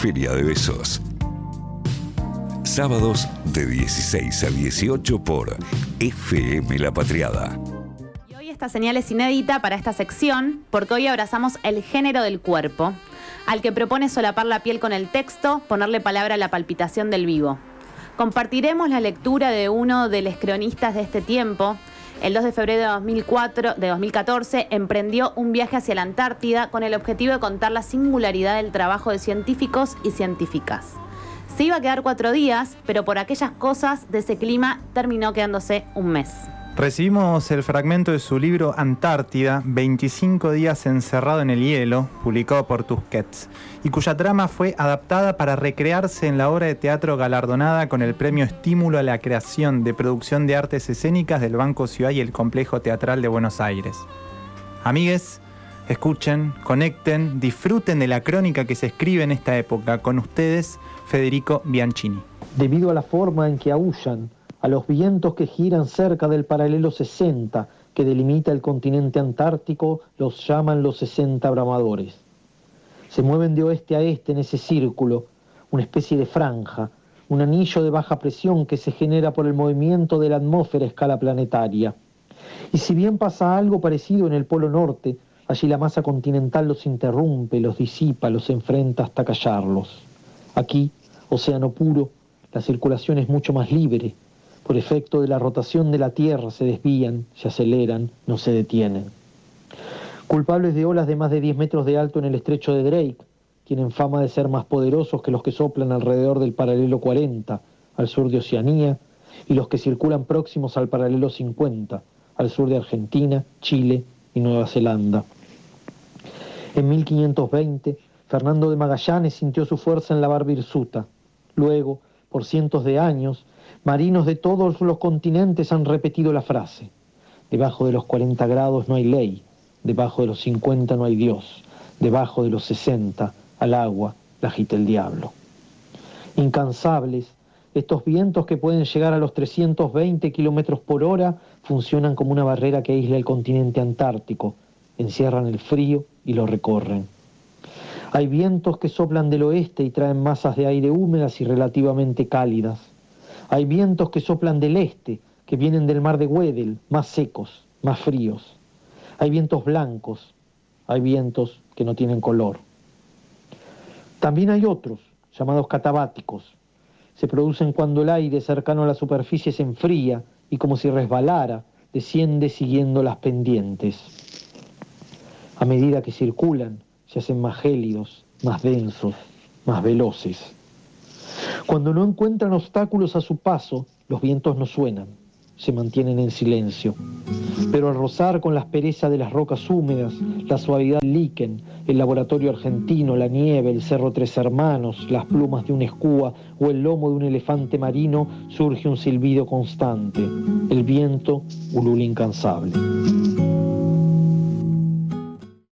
Feria de Besos. Sábados de 16 a 18 por FM La Patriada. Y hoy esta señal es inédita para esta sección porque hoy abrazamos el género del cuerpo, al que propone solapar la piel con el texto, ponerle palabra a la palpitación del vivo. Compartiremos la lectura de uno de los cronistas de este tiempo, el 2 de febrero de, 2004, de 2014 emprendió un viaje hacia la Antártida con el objetivo de contar la singularidad del trabajo de científicos y científicas. Se iba a quedar cuatro días, pero por aquellas cosas de ese clima terminó quedándose un mes. Recibimos el fragmento de su libro Antártida, 25 días encerrado en el hielo, publicado por Tusquets, y cuya trama fue adaptada para recrearse en la obra de teatro galardonada con el premio Estímulo a la Creación de Producción de Artes Escénicas del Banco Ciudad y el Complejo Teatral de Buenos Aires. Amigues, escuchen, conecten, disfruten de la crónica que se escribe en esta época. Con ustedes, Federico Bianchini. Debido a la forma en que aullan, a los vientos que giran cerca del paralelo 60 que delimita el continente antártico, los llaman los 60 bramadores. Se mueven de oeste a este en ese círculo, una especie de franja, un anillo de baja presión que se genera por el movimiento de la atmósfera a escala planetaria. Y si bien pasa algo parecido en el Polo Norte, allí la masa continental los interrumpe, los disipa, los enfrenta hasta callarlos. Aquí, océano puro, la circulación es mucho más libre, por efecto de la rotación de la Tierra se desvían, se aceleran, no se detienen. Culpables de olas de más de 10 metros de alto en el estrecho de Drake, tienen fama de ser más poderosos que los que soplan alrededor del paralelo 40, al sur de Oceanía, y los que circulan próximos al paralelo 50, al sur de Argentina, Chile y Nueva Zelanda. En 1520, Fernando de Magallanes sintió su fuerza en la Barbirsuta. Luego, por cientos de años, Marinos de todos los continentes han repetido la frase. Debajo de los 40 grados no hay ley, debajo de los 50 no hay Dios, debajo de los 60 al agua la agita el diablo. Incansables, estos vientos que pueden llegar a los 320 kilómetros por hora funcionan como una barrera que aísla el continente antártico, encierran el frío y lo recorren. Hay vientos que soplan del oeste y traen masas de aire húmedas y relativamente cálidas. Hay vientos que soplan del este, que vienen del mar de Weddell, más secos, más fríos. Hay vientos blancos, hay vientos que no tienen color. También hay otros, llamados catabáticos. Se producen cuando el aire cercano a la superficie se enfría y como si resbalara, desciende siguiendo las pendientes. A medida que circulan, se hacen más gélidos, más densos, más veloces. Cuando no encuentran obstáculos a su paso, los vientos no suenan, se mantienen en silencio. Pero al rozar con la aspereza de las rocas húmedas, la suavidad del líquen, el laboratorio argentino, la nieve, el cerro Tres Hermanos, las plumas de un escúa o el lomo de un elefante marino, surge un silbido constante. El viento ulula incansable.